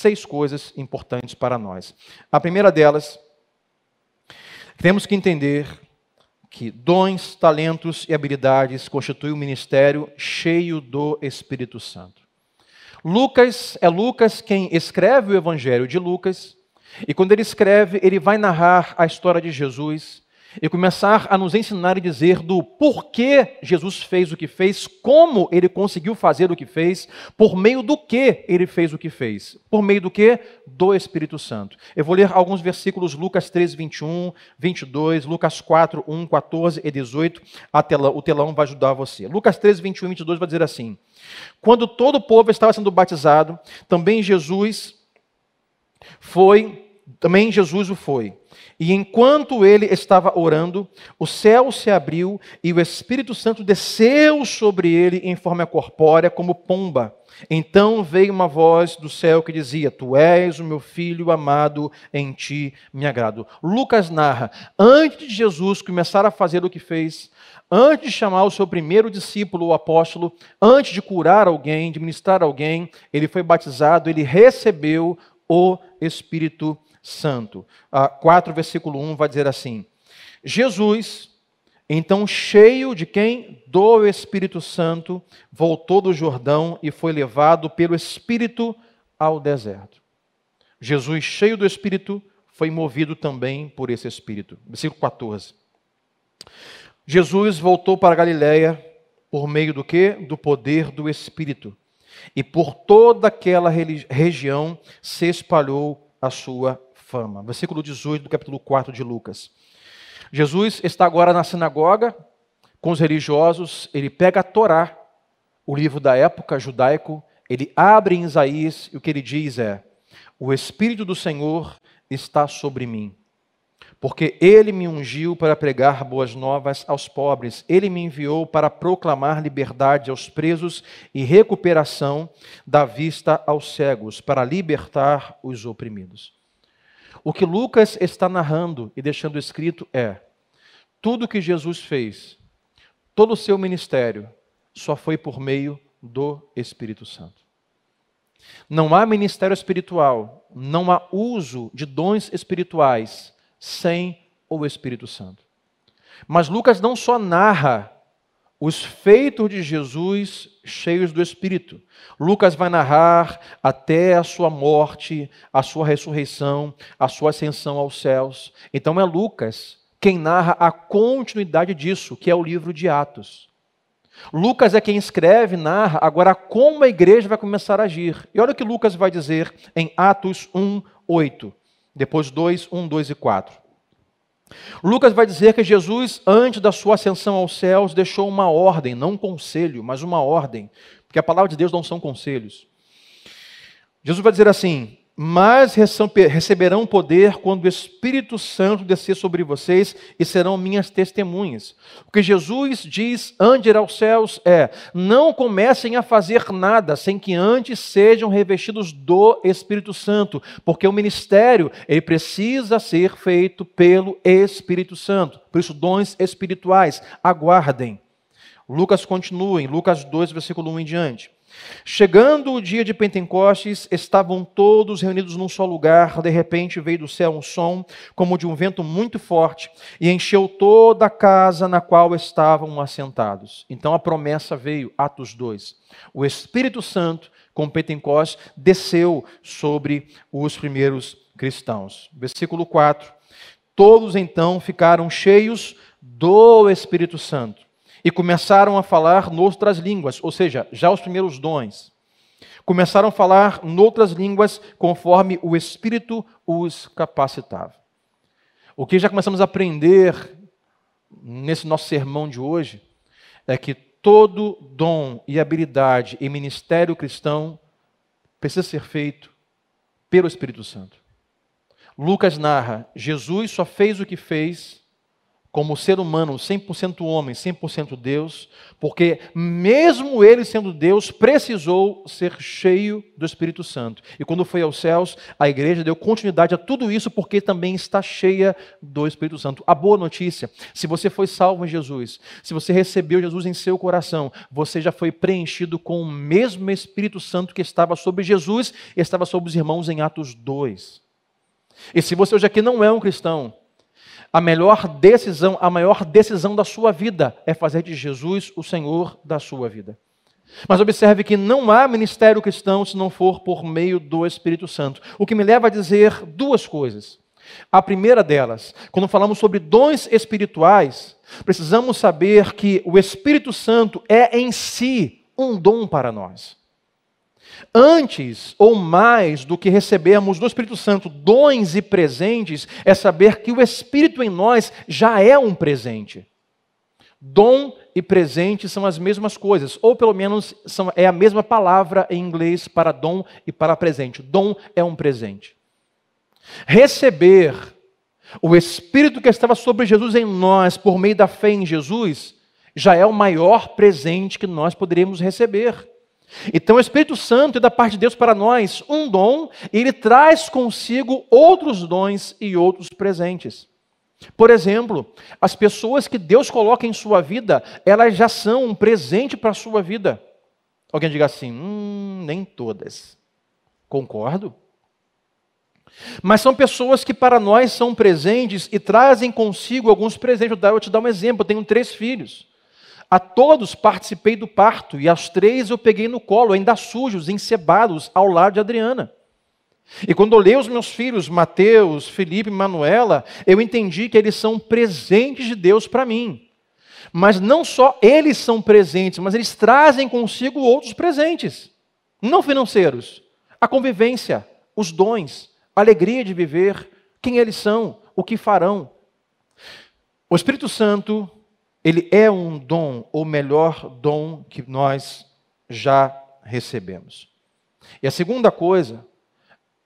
seis coisas importantes para nós. A primeira delas, temos que entender que dons, talentos e habilidades constituem um ministério cheio do Espírito Santo. Lucas é Lucas quem escreve o Evangelho de Lucas, e quando ele escreve, ele vai narrar a história de Jesus e começar a nos ensinar e dizer do porquê Jesus fez o que fez, como ele conseguiu fazer o que fez, por meio do que ele fez o que fez. Por meio do que? Do Espírito Santo. Eu vou ler alguns versículos, Lucas 13, 21, 22, Lucas 4, 1, 14 e 18. Tela, o telão vai ajudar você. Lucas 13, 21 e 22 vai dizer assim: Quando todo o povo estava sendo batizado, também Jesus foi, também Jesus o foi. E enquanto ele estava orando, o céu se abriu e o Espírito Santo desceu sobre ele em forma corpórea, como pomba. Então veio uma voz do céu que dizia: Tu és o meu filho amado, em ti me agrado. Lucas narra: antes de Jesus começar a fazer o que fez, antes de chamar o seu primeiro discípulo, o apóstolo, antes de curar alguém, de ministrar alguém, ele foi batizado, ele recebeu o Espírito Santo. 4, versículo 1 vai dizer assim: Jesus, então cheio de quem? Do Espírito Santo, voltou do Jordão e foi levado pelo Espírito ao deserto. Jesus, cheio do Espírito, foi movido também por esse Espírito. Versículo 14. Jesus voltou para Galiléia por meio do que? Do poder do Espírito. E por toda aquela região se espalhou a sua fama. Versículo 18 do capítulo 4 de Lucas. Jesus está agora na sinagoga com os religiosos, ele pega a Torá, o livro da época judaico, ele abre em Isaías e o que ele diz é: O Espírito do Senhor está sobre mim porque ele me ungiu para pregar boas novas aos pobres, ele me enviou para proclamar liberdade aos presos e recuperação da vista aos cegos, para libertar os oprimidos. O que Lucas está narrando e deixando escrito é: tudo que Jesus fez, todo o seu ministério, só foi por meio do Espírito Santo. Não há ministério espiritual, não há uso de dons espirituais sem o Espírito Santo. Mas Lucas não só narra os feitos de Jesus cheios do Espírito. Lucas vai narrar até a sua morte, a sua ressurreição, a sua ascensão aos céus. Então é Lucas quem narra a continuidade disso, que é o livro de Atos. Lucas é quem escreve, narra agora como a igreja vai começar a agir. E olha o que Lucas vai dizer em Atos 1, 8. Depois 2, 1, 2 e 4. Lucas vai dizer que Jesus, antes da sua ascensão aos céus, deixou uma ordem, não um conselho, mas uma ordem, porque a palavra de Deus não são conselhos. Jesus vai dizer assim: mas receberão poder quando o Espírito Santo descer sobre vocês e serão minhas testemunhas. O que Jesus diz antes de ir aos céus é: não comecem a fazer nada sem que antes sejam revestidos do Espírito Santo, porque o ministério ele precisa ser feito pelo Espírito Santo. Por isso, dons espirituais, aguardem. Lucas continua em Lucas 2, versículo 1 em diante. Chegando o dia de Pentecostes, estavam todos reunidos num só lugar. De repente veio do céu um som, como de um vento muito forte, e encheu toda a casa na qual estavam assentados. Então a promessa veio, Atos 2. O Espírito Santo, com Pentecostes, desceu sobre os primeiros cristãos. Versículo 4. Todos então ficaram cheios do Espírito Santo e começaram a falar noutras línguas, ou seja, já os primeiros dons. Começaram a falar noutras línguas conforme o Espírito os capacitava. O que já começamos a aprender nesse nosso sermão de hoje é que todo dom e habilidade em ministério cristão precisa ser feito pelo Espírito Santo. Lucas narra: Jesus só fez o que fez como ser humano, 100% homem, 100% Deus, porque mesmo ele sendo Deus, precisou ser cheio do Espírito Santo. E quando foi aos céus, a igreja deu continuidade a tudo isso porque também está cheia do Espírito Santo. A boa notícia, se você foi salvo em Jesus, se você recebeu Jesus em seu coração, você já foi preenchido com o mesmo Espírito Santo que estava sobre Jesus e estava sobre os irmãos em Atos 2. E se você hoje aqui não é um cristão, a melhor decisão, a maior decisão da sua vida é fazer de Jesus o Senhor da sua vida. Mas observe que não há ministério cristão se não for por meio do Espírito Santo. O que me leva a dizer duas coisas. A primeira delas, quando falamos sobre dons espirituais, precisamos saber que o Espírito Santo é em si um dom para nós. Antes ou mais do que recebermos do Espírito Santo dons e presentes, é saber que o Espírito em nós já é um presente. Dom e presente são as mesmas coisas, ou pelo menos são, é a mesma palavra em inglês para dom e para presente. Dom é um presente. Receber o Espírito que estava sobre Jesus em nós por meio da fé em Jesus já é o maior presente que nós poderíamos receber. Então o Espírito Santo é da parte de Deus para nós um dom, e ele traz consigo outros dons e outros presentes. Por exemplo, as pessoas que Deus coloca em sua vida, elas já são um presente para a sua vida. Alguém diga assim: hum, nem todas. Concordo. Mas são pessoas que para nós são presentes e trazem consigo alguns presentes. Eu vou te dar um exemplo: eu tenho três filhos. A todos participei do parto, e aos três eu peguei no colo, ainda sujos, encebados, ao lado de Adriana. E quando olhei os meus filhos, Mateus, Felipe e Manuela, eu entendi que eles são presentes de Deus para mim. Mas não só eles são presentes, mas eles trazem consigo outros presentes, não financeiros. A convivência, os dons, a alegria de viver, quem eles são, o que farão. O Espírito Santo ele é um dom, o melhor dom que nós já recebemos. E a segunda coisa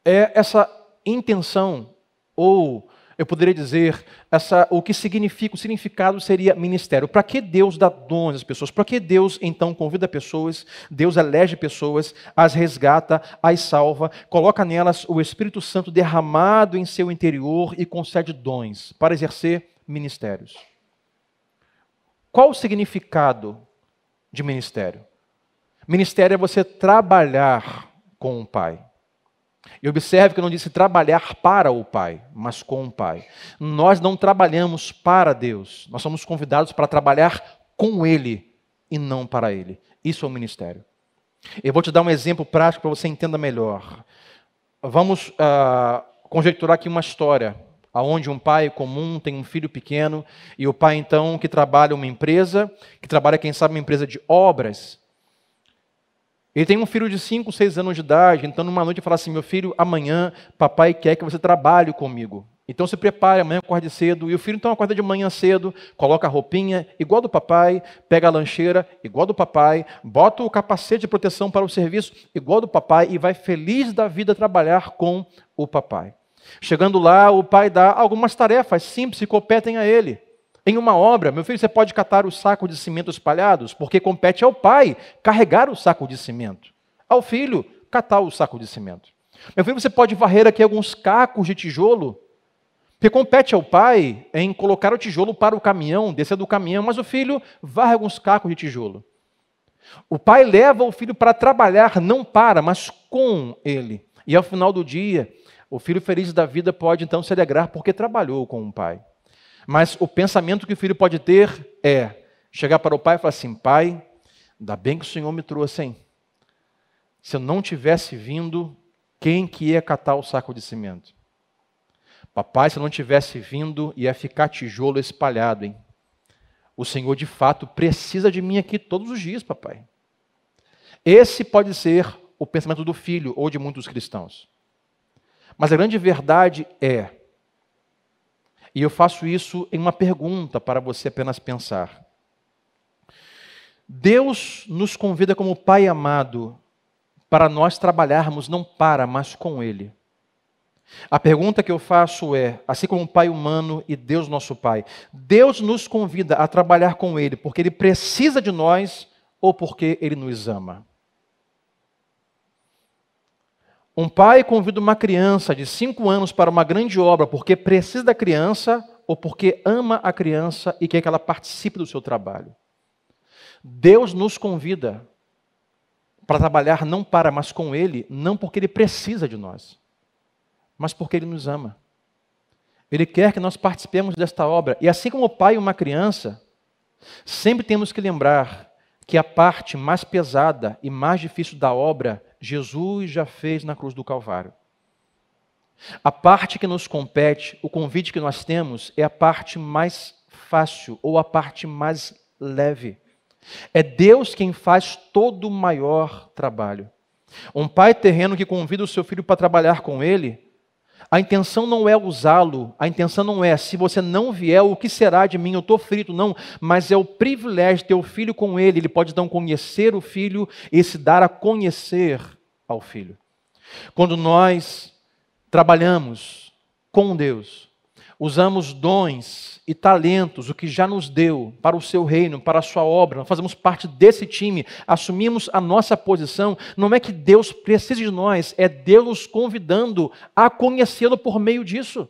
é essa intenção, ou eu poderia dizer, essa, o que significa, o significado seria ministério. Para que Deus dá dons às pessoas? Para que Deus então convida pessoas, Deus elege pessoas, as resgata, as salva, coloca nelas o Espírito Santo derramado em seu interior e concede dons para exercer ministérios? Qual o significado de ministério? Ministério é você trabalhar com o Pai. E observe que eu não disse trabalhar para o Pai, mas com o Pai. Nós não trabalhamos para Deus, nós somos convidados para trabalhar com Ele e não para Ele. Isso é o ministério. Eu vou te dar um exemplo prático para você entenda melhor. Vamos uh, conjecturar aqui uma história aonde um pai comum tem um filho pequeno e o pai então que trabalha uma empresa, que trabalha quem sabe uma empresa de obras. Ele tem um filho de 5, 6 anos de idade, então numa noite ele fala assim: "Meu filho, amanhã papai quer que você trabalhe comigo". Então se prepare, amanhã acorde cedo. E o filho então acorda de manhã cedo, coloca a roupinha igual do papai, pega a lancheira igual do papai, bota o capacete de proteção para o serviço igual do papai e vai feliz da vida trabalhar com o papai. Chegando lá, o pai dá algumas tarefas simples que competem a ele. Em uma obra, meu filho, você pode catar os sacos de cimento espalhados, porque compete ao pai carregar o saco de cimento. Ao filho, catar o saco de cimento. Meu filho, você pode varrer aqui alguns cacos de tijolo, porque compete ao pai em colocar o tijolo para o caminhão, descer do caminhão, mas o filho varre alguns cacos de tijolo. O pai leva o filho para trabalhar, não para, mas com ele. E ao final do dia, o filho feliz da vida pode então se alegrar porque trabalhou com o pai. Mas o pensamento que o filho pode ter é chegar para o pai e falar assim: Pai, ainda bem que o Senhor me trouxe, hein? Se eu não tivesse vindo, quem que ia catar o saco de cimento? Papai, se eu não tivesse vindo, ia ficar tijolo espalhado, hein? O Senhor de fato precisa de mim aqui todos os dias, papai. Esse pode ser o pensamento do filho ou de muitos cristãos. Mas a grande verdade é, e eu faço isso em uma pergunta para você apenas pensar. Deus nos convida como Pai amado para nós trabalharmos não para, mas com Ele. A pergunta que eu faço é: assim como o Pai humano e Deus nosso Pai, Deus nos convida a trabalhar com Ele porque Ele precisa de nós ou porque Ele nos ama? Um pai convida uma criança de cinco anos para uma grande obra porque precisa da criança ou porque ama a criança e quer que ela participe do seu trabalho. Deus nos convida para trabalhar não para, mas com Ele, não porque Ele precisa de nós, mas porque Ele nos ama. Ele quer que nós participemos desta obra. E assim como o pai e uma criança, sempre temos que lembrar que a parte mais pesada e mais difícil da obra, Jesus já fez na cruz do Calvário. A parte que nos compete, o convite que nós temos, é a parte mais fácil ou a parte mais leve. É Deus quem faz todo o maior trabalho. Um pai terreno que convida o seu filho para trabalhar com ele, a intenção não é usá-lo, a intenção não é, se você não vier, o que será de mim? Eu estou frito, não, mas é o privilégio de ter o filho com ele, ele pode então conhecer o filho e se dar a conhecer ao filho. Quando nós trabalhamos com Deus, usamos dons e talentos, o que já nos deu para o seu reino, para a sua obra, nós fazemos parte desse time, assumimos a nossa posição, não é que Deus precise de nós, é Deus nos convidando a conhecê-lo por meio disso.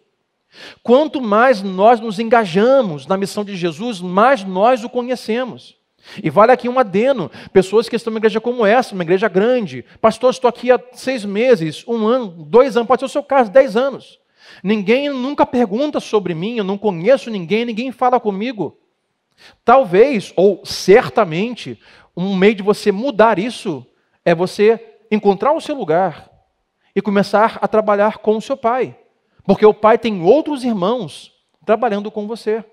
Quanto mais nós nos engajamos na missão de Jesus, mais nós o conhecemos. E vale aqui um adeno: pessoas que estão numa igreja como essa, uma igreja grande. Pastor, estou aqui há seis meses, um ano, dois anos, pode ser o seu caso, dez anos. Ninguém nunca pergunta sobre mim, eu não conheço ninguém, ninguém fala comigo. Talvez, ou certamente, um meio de você mudar isso é você encontrar o seu lugar e começar a trabalhar com o seu pai. Porque o pai tem outros irmãos trabalhando com você.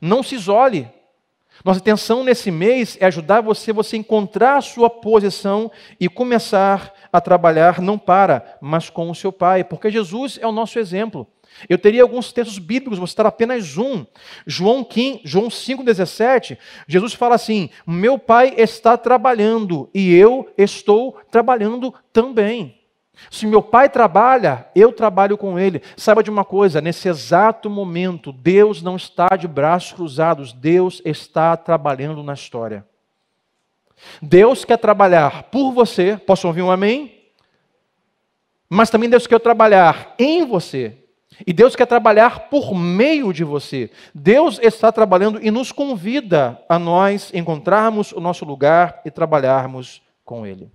Não se isole, nossa intenção nesse mês é ajudar você, você encontrar a sua posição e começar a trabalhar não para, mas com o seu Pai, porque Jesus é o nosso exemplo. Eu teria alguns textos bíblicos, vou citar apenas um. João, 15, João 5,17, Jesus fala assim: Meu Pai está trabalhando e eu estou trabalhando também. Se meu pai trabalha, eu trabalho com ele. Saiba de uma coisa: nesse exato momento, Deus não está de braços cruzados, Deus está trabalhando na história. Deus quer trabalhar por você, posso ouvir um amém? Mas também Deus quer trabalhar em você. E Deus quer trabalhar por meio de você. Deus está trabalhando e nos convida a nós encontrarmos o nosso lugar e trabalharmos com Ele.